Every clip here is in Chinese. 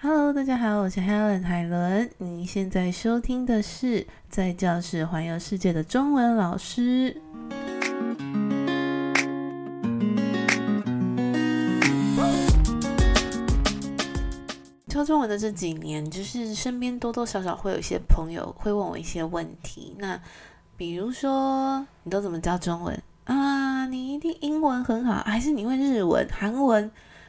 Hello，大家好，我是 Helen 海伦。你现在收听的是在教室环游世界的中文老师。教中文的这几年，就是身边多多少少会有一些朋友会问我一些问题。那比如说，你都怎么教中文啊？你一定英文很好，还是你会日文、韩文、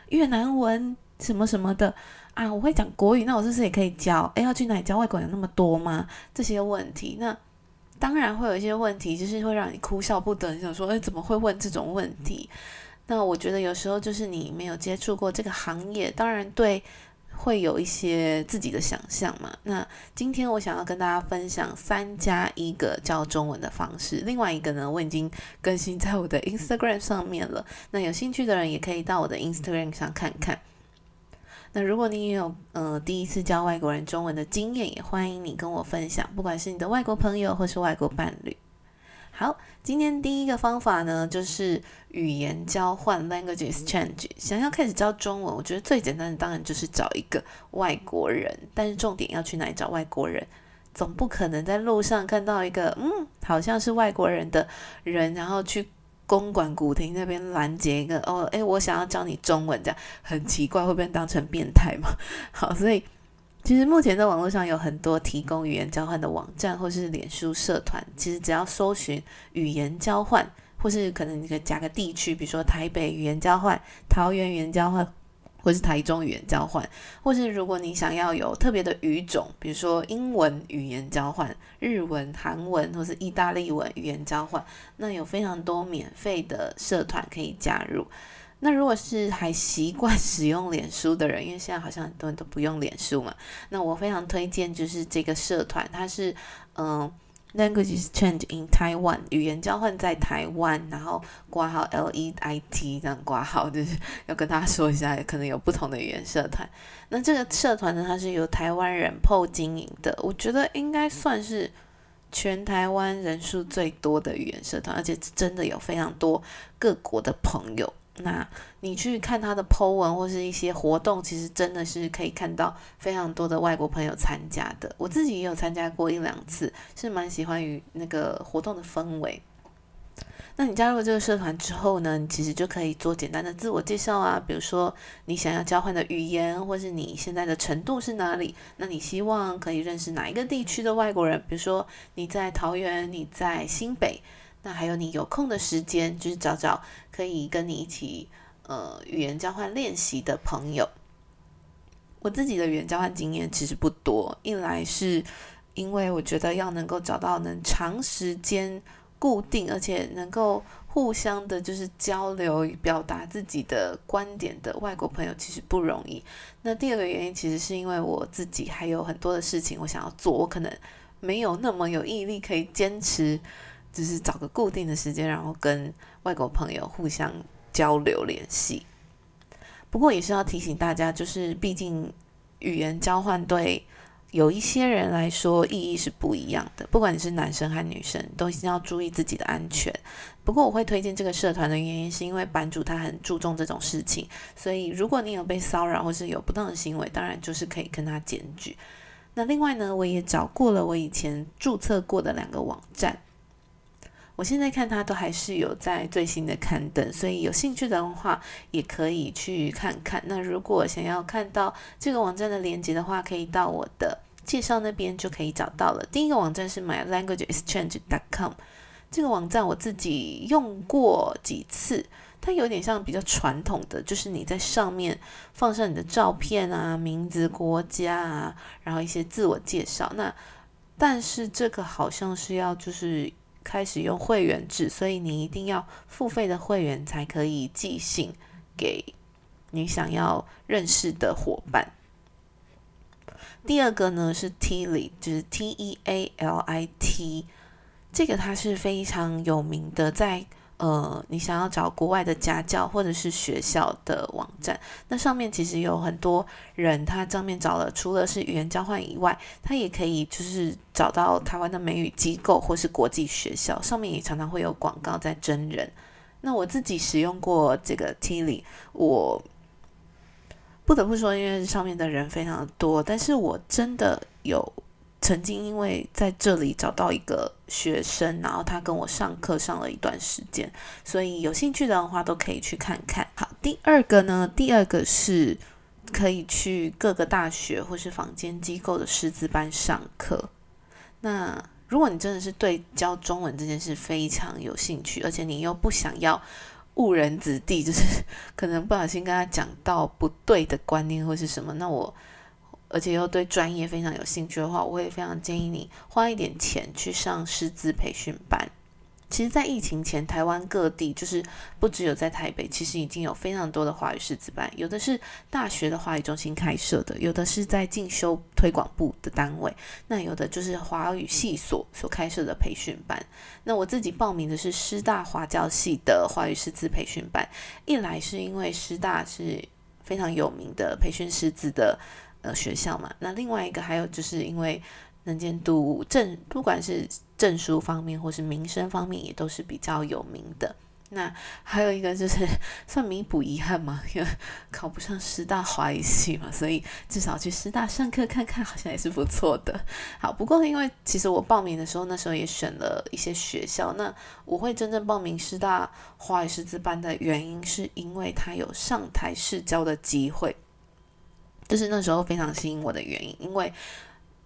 越南文什么什么的？啊，我会讲国语，那我是不是也可以教？诶，要去哪里教？外国人有那么多吗？这些问题，那当然会有一些问题，就是会让你哭笑不得。你想说，诶，怎么会问这种问题？那我觉得有时候就是你没有接触过这个行业，当然对会有一些自己的想象嘛。那今天我想要跟大家分享三加一个教中文的方式，另外一个呢，我已经更新在我的 Instagram 上面了。那有兴趣的人也可以到我的 Instagram 上看看。那如果你也有呃第一次教外国人中文的经验，也欢迎你跟我分享，不管是你的外国朋友或是外国伴侣。好，今天第一个方法呢，就是语言交换 （language exchange）。想要开始教中文，我觉得最简单的当然就是找一个外国人，但是重点要去哪里找外国人？总不可能在路上看到一个嗯好像是外国人的人，然后去。公馆古亭那边拦截一个哦，诶，我想要教你中文，这样很奇怪，会被当成变态吗？好，所以其实目前在网络上有很多提供语言交换的网站或是脸书社团，其实只要搜寻语言交换，或是可能你可以加个地区，比如说台北语言交换、桃园语言交换。或是台中语言交换，或是如果你想要有特别的语种，比如说英文语言交换、日文、韩文或是意大利文语言交换，那有非常多免费的社团可以加入。那如果是还习惯使用脸书的人，因为现在好像很多人都不用脸书嘛，那我非常推荐就是这个社团，它是嗯。Language exchange in Taiwan，语言交换在台湾，然后挂号 L E I T 这样挂号，就是要跟大家说一下，可能有不同的语言社团。那这个社团呢，它是由台湾人 PO 经营的，我觉得应该算是全台湾人数最多的语言社团，而且真的有非常多各国的朋友。那你去看他的 Po 文或是一些活动，其实真的是可以看到非常多的外国朋友参加的。我自己也有参加过一两次，是蛮喜欢于那个活动的氛围。那你加入这个社团之后呢，你其实就可以做简单的自我介绍啊，比如说你想要交换的语言，或是你现在的程度是哪里？那你希望可以认识哪一个地区的外国人？比如说你在桃园，你在新北。那还有你有空的时间，就是找找可以跟你一起呃语言交换练习的朋友。我自己的语言交换经验其实不多，一来是因为我觉得要能够找到能长时间固定，而且能够互相的就是交流表达自己的观点的外国朋友其实不容易。那第二个原因其实是因为我自己还有很多的事情我想要做，我可能没有那么有毅力可以坚持。就是找个固定的时间，然后跟外国朋友互相交流联系。不过也是要提醒大家，就是毕竟语言交换对有一些人来说意义是不一样的。不管你是男生还是女生，都一定要注意自己的安全。不过我会推荐这个社团的原因，是因为版主他很注重这种事情，所以如果你有被骚扰或是有不当的行为，当然就是可以跟他检举。那另外呢，我也找过了我以前注册过的两个网站。我现在看它都还是有在最新的刊登，所以有兴趣的话也可以去看看。那如果想要看到这个网站的链接的话，可以到我的介绍那边就可以找到了。第一个网站是 mylanguageexchange.com，这个网站我自己用过几次，它有点像比较传统的，就是你在上面放上你的照片啊、名字、国家啊，然后一些自我介绍。那但是这个好像是要就是。开始用会员制，所以你一定要付费的会员才可以寄信给你想要认识的伙伴。第二个呢是 Tili，就是 T E A L I T，这个它是非常有名的，在。呃，你想要找国外的家教或者是学校的网站，那上面其实有很多人，他上面找了，除了是语言交换以外，他也可以就是找到台湾的美语机构或是国际学校，上面也常常会有广告在真人。那我自己使用过这个 Tilly，我。不得不说，因为上面的人非常的多，但是我真的有曾经因为在这里找到一个学生，然后他跟我上课上了一段时间，所以有兴趣的话都可以去看看。好，第二个呢，第二个是可以去各个大学或是坊间机构的师资班上课。那如果你真的是对教中文这件事非常有兴趣，而且你又不想要误人子弟，就是 可能不小心跟他讲到不对的观念或是什么，那我而且又对专业非常有兴趣的话，我会非常建议你花一点钱去上师资培训班。其实，在疫情前，台湾各地就是不只有在台北，其实已经有非常多的华语师资班，有的是大学的华语中心开设的，有的是在进修推广部的单位，那有的就是华语系所所开设的培训班。那我自己报名的是师大华教系的华语师资培训班，一来是因为师大是非常有名的培训师资的呃学校嘛，那另外一个还有就是因为。能见度证，不管是证书方面或是名声方面，也都是比较有名的。那还有一个就是 算弥补遗憾嘛，因为考不上师大华语系嘛，所以至少去师大上课看看，好像也是不错的。好，不过因为其实我报名的时候，那时候也选了一些学校。那我会真正报名师大华语师资班的原因，是因为他有上台试教的机会，这是那时候非常吸引我的原因，因为。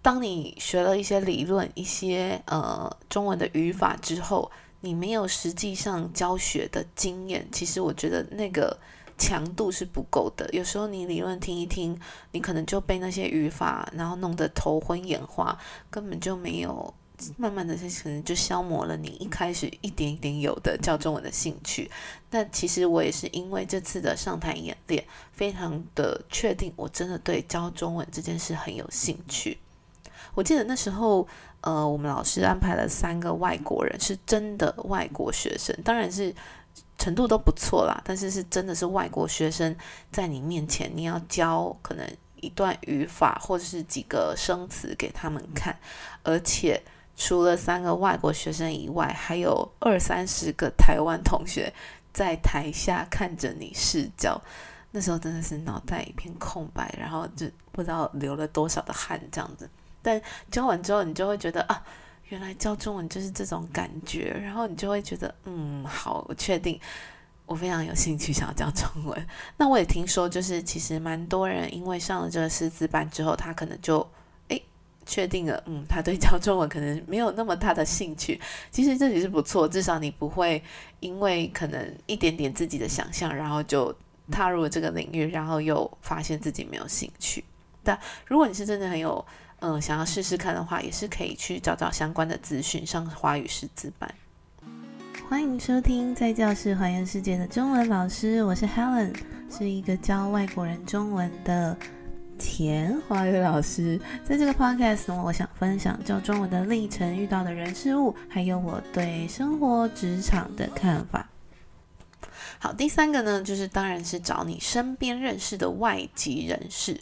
当你学了一些理论、一些呃中文的语法之后，你没有实际上教学的经验，其实我觉得那个强度是不够的。有时候你理论听一听，你可能就被那些语法然后弄得头昏眼花，根本就没有慢慢的，可能就消磨了你一开始一点一点有的教中文的兴趣。那其实我也是因为这次的上台演练，非常的确定，我真的对教中文这件事很有兴趣。我记得那时候，呃，我们老师安排了三个外国人，是真的外国学生，当然是程度都不错啦。但是是真的是外国学生在你面前，你要教可能一段语法或者是几个生词给他们看，而且除了三个外国学生以外，还有二三十个台湾同学在台下看着你试教。那时候真的是脑袋一片空白，然后就不知道流了多少的汗，这样子。但教完之后，你就会觉得啊，原来教中文就是这种感觉，然后你就会觉得，嗯，好，我确定，我非常有兴趣想要教中文。那我也听说，就是其实蛮多人因为上了这个师资班之后，他可能就确定了，嗯，他对教中文可能没有那么大的兴趣。其实这也是不错，至少你不会因为可能一点点自己的想象，然后就踏入了这个领域，然后又发现自己没有兴趣。但如果你是真的很有，嗯，想要试试看的话，也是可以去找找相关的资讯，上华语师资班。欢迎收听在教室还原世界的中文老师，我是 Helen，是一个教外国人中文的田华语老师。在这个 Podcast 呢，我想分享教中文的历程、遇到的人事物，还有我对生活职场的看法。好，第三个呢，就是当然是找你身边认识的外籍人士。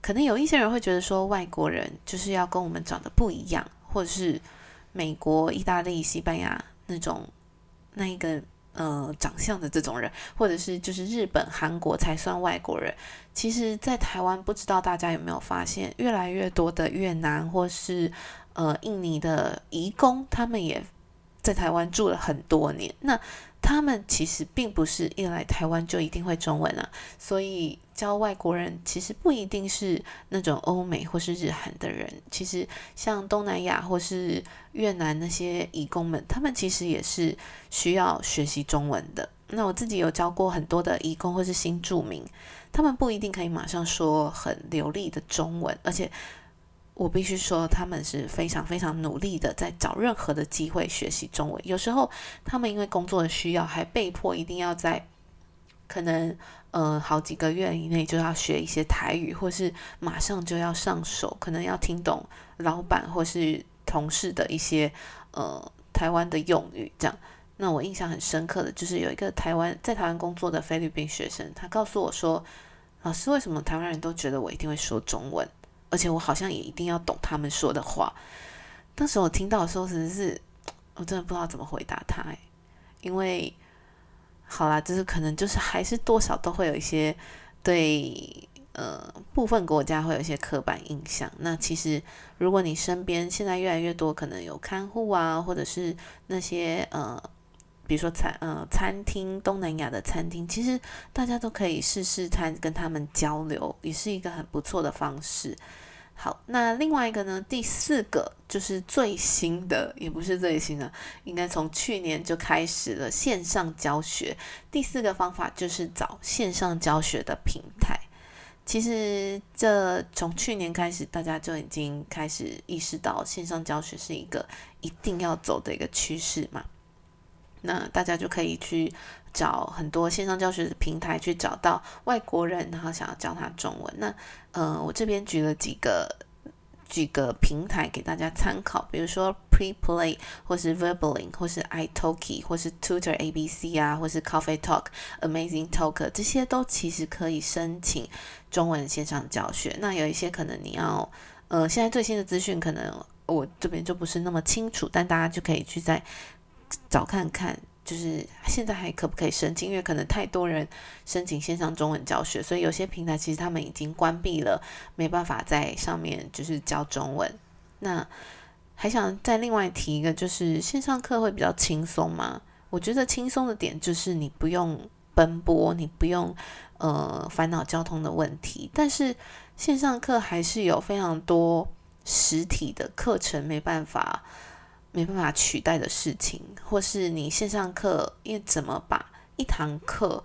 可能有一些人会觉得说，外国人就是要跟我们长得不一样，或者是美国、意大利、西班牙那种那一个呃长相的这种人，或者是就是日本、韩国才算外国人。其实，在台湾不知道大家有没有发现，越来越多的越南或是呃印尼的移工，他们也在台湾住了很多年。那他们其实并不是一来台湾就一定会中文啊，所以教外国人其实不一定是那种欧美或是日韩的人。其实像东南亚或是越南那些义工们，他们其实也是需要学习中文的。那我自己有教过很多的义工或是新住民，他们不一定可以马上说很流利的中文，而且。我必须说，他们是非常非常努力的，在找任何的机会学习中文。有时候，他们因为工作的需要，还被迫一定要在可能呃好几个月以内就要学一些台语，或是马上就要上手，可能要听懂老板或是同事的一些呃台湾的用语。这样，那我印象很深刻的就是有一个台湾在台湾工作的菲律宾学生，他告诉我说：“老师，为什么台湾人都觉得我一定会说中文？”而且我好像也一定要懂他们说的话。当时我听到的时候，其实是我真的不知道怎么回答他，因为好啦，就是可能就是还是多少都会有一些对呃部分国家会有一些刻板印象。那其实如果你身边现在越来越多可能有看护啊，或者是那些呃。比如说餐呃餐厅，东南亚的餐厅，其实大家都可以试试看跟他们交流，也是一个很不错的方式。好，那另外一个呢，第四个就是最新的，也不是最新的，应该从去年就开始了线上教学。第四个方法就是找线上教学的平台。其实这从去年开始，大家就已经开始意识到线上教学是一个一定要走的一个趋势嘛。那大家就可以去找很多线上教学的平台，去找到外国人，然后想要教他中文。那，呃，我这边举了几个几个平台给大家参考，比如说 PrePlay，或是 Verbaling，或是 iTalki，或是 Tutor ABC 啊，或是 Coffee Talk、Amazing Talk 这些都其实可以申请中文线上教学。那有一些可能你要，呃，现在最新的资讯可能我这边就不是那么清楚，但大家就可以去在。找看看，就是现在还可不可以申请？因为可能太多人申请线上中文教学，所以有些平台其实他们已经关闭了，没办法在上面就是教中文。那还想再另外提一个，就是线上课会比较轻松吗？我觉得轻松的点就是你不用奔波，你不用呃烦恼交通的问题，但是线上课还是有非常多实体的课程没办法。没办法取代的事情，或是你线上课，因为怎么把一堂课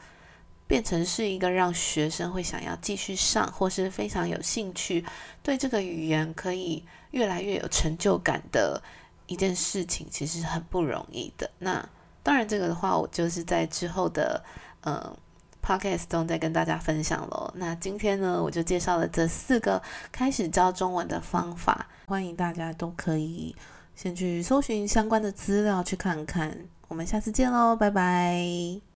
变成是一个让学生会想要继续上，或是非常有兴趣，对这个语言可以越来越有成就感的一件事情，其实很不容易的。那当然，这个的话，我就是在之后的呃 podcast 中再跟大家分享喽。那今天呢，我就介绍了这四个开始教中文的方法，欢迎大家都可以。先去搜寻相关的资料，去看看。我们下次见喽，拜拜。